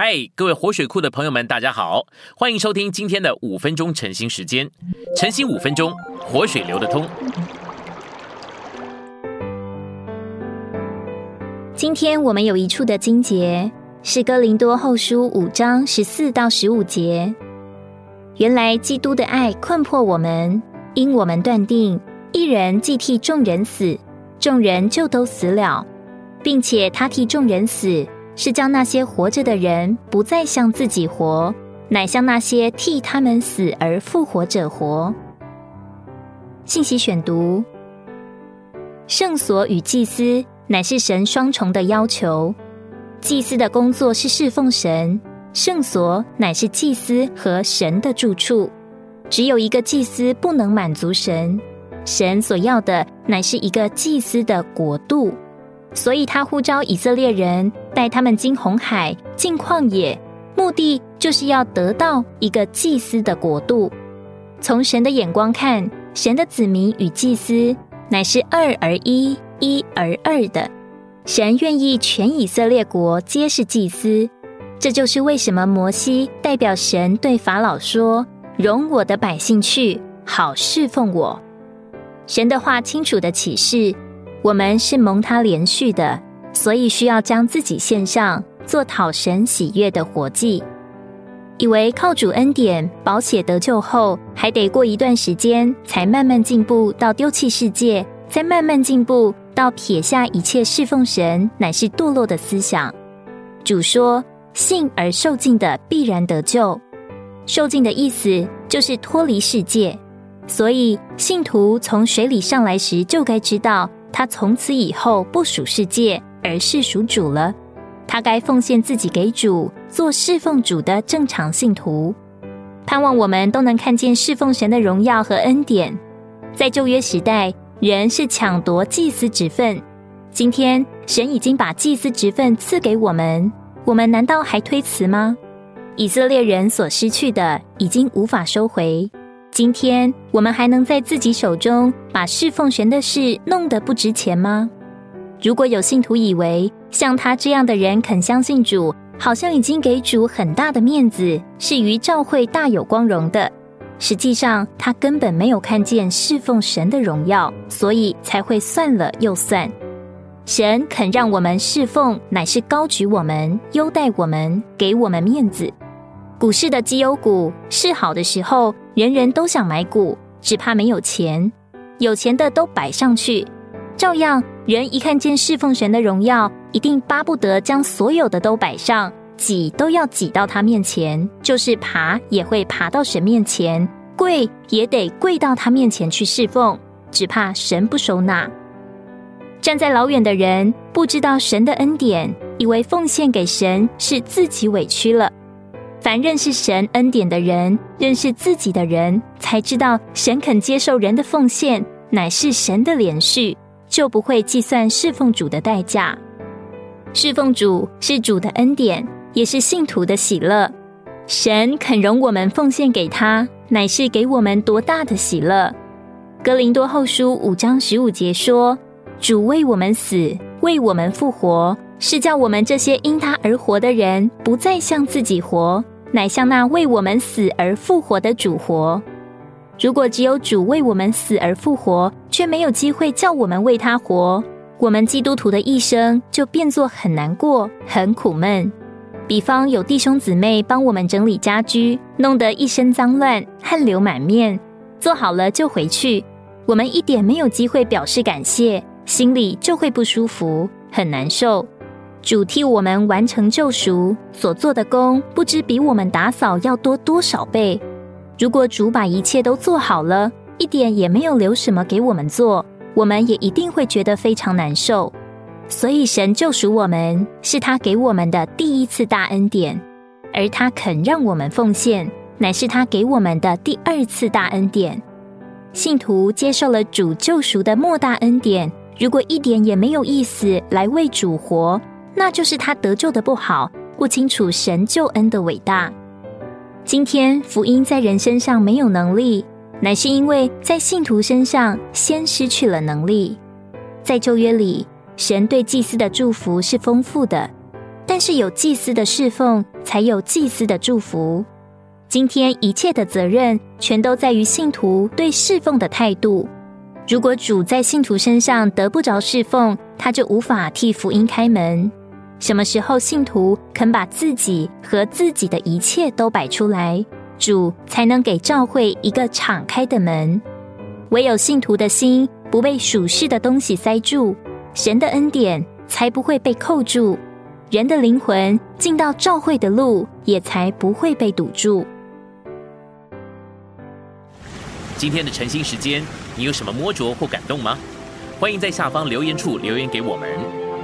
嗨，各位活水库的朋友们，大家好，欢迎收听今天的五分钟晨兴时间。晨兴五分钟，活水流得通。今天我们有一处的经节是哥林多后书五章十四到十五节。原来基督的爱困迫我们，因我们断定一人既替众人死，众人就都死了，并且他替众人死。是将那些活着的人不再向自己活，乃向那些替他们死而复活者活。信息选读：圣所与祭司乃是神双重的要求。祭司的工作是侍奉神，圣所乃是祭司和神的住处。只有一个祭司不能满足神，神所要的乃是一个祭司的国度。所以他呼召以色列人带他们经红海、进旷野，目的就是要得到一个祭司的国度。从神的眼光看，神的子民与祭司乃是二而一、一而二的。神愿意全以色列国皆是祭司，这就是为什么摩西代表神对法老说：“容我的百姓去，好侍奉我。”神的话清楚的启示。我们是蒙他连续的，所以需要将自己献上，做讨神喜悦的活祭。以为靠主恩典保险得救后，还得过一段时间才慢慢进步到丢弃世界，再慢慢进步到撇下一切侍奉神，乃是堕落的思想。主说：“信而受尽的必然得救。”受尽的意思就是脱离世界，所以信徒从水里上来时就该知道。他从此以后不属世界，而是属主了。他该奉献自己给主，做侍奉主的正常信徒。盼望我们都能看见侍奉神的荣耀和恩典。在旧约时代，人是抢夺祭司职分。今天，神已经把祭司职分赐给我们，我们难道还推辞吗？以色列人所失去的，已经无法收回。今天我们还能在自己手中把侍奉神的事弄得不值钱吗？如果有信徒以为像他这样的人肯相信主，好像已经给主很大的面子，是于教会大有光荣的，实际上他根本没有看见侍奉神的荣耀，所以才会算了又算。神肯让我们侍奉，乃是高举我们、优待我们、给我们面子。股市的绩优股是好的时候，人人都想买股，只怕没有钱。有钱的都摆上去，照样人一看见侍奉神的荣耀，一定巴不得将所有的都摆上，挤都要挤到他面前，就是爬也会爬到神面前，跪也得跪到他面前去侍奉，只怕神不收纳。站在老远的人不知道神的恩典，以为奉献给神是自己委屈了。凡认识神恩典的人，认识自己的人，才知道神肯接受人的奉献，乃是神的连续，就不会计算侍奉主的代价。侍奉主是主的恩典，也是信徒的喜乐。神肯容我们奉献给他，乃是给我们多大的喜乐。格林多后书五章十五节说：“主为我们死，为我们复活。”是叫我们这些因他而活的人，不再向自己活，乃向那为我们死而复活的主活。如果只有主为我们死而复活，却没有机会叫我们为他活，我们基督徒的一生就变作很难过、很苦闷。比方有弟兄姊妹帮我们整理家居，弄得一身脏乱、汗流满面，做好了就回去，我们一点没有机会表示感谢，心里就会不舒服，很难受。主替我们完成救赎所做的功，不知比我们打扫要多多少倍。如果主把一切都做好了，一点也没有留什么给我们做，我们也一定会觉得非常难受。所以，神救赎我们是他给我们的第一次大恩典，而他肯让我们奉献，乃是他给我们的第二次大恩典。信徒接受了主救赎的莫大恩典，如果一点也没有意思来为主活。那就是他得救的不好，不清楚神救恩的伟大。今天福音在人身上没有能力，乃是因为在信徒身上先失去了能力。在旧约里，神对祭司的祝福是丰富的，但是有祭司的侍奉，才有祭司的祝福。今天一切的责任，全都在于信徒对侍奉的态度。如果主在信徒身上得不着侍奉，他就无法替福音开门。什么时候信徒肯把自己和自己的一切都摆出来，主才能给教会一个敞开的门。唯有信徒的心不被属世的东西塞住，神的恩典才不会被扣住，人的灵魂进到教会的路也才不会被堵住。今天的晨兴时间，你有什么摸着或感动吗？欢迎在下方留言处留言给我们。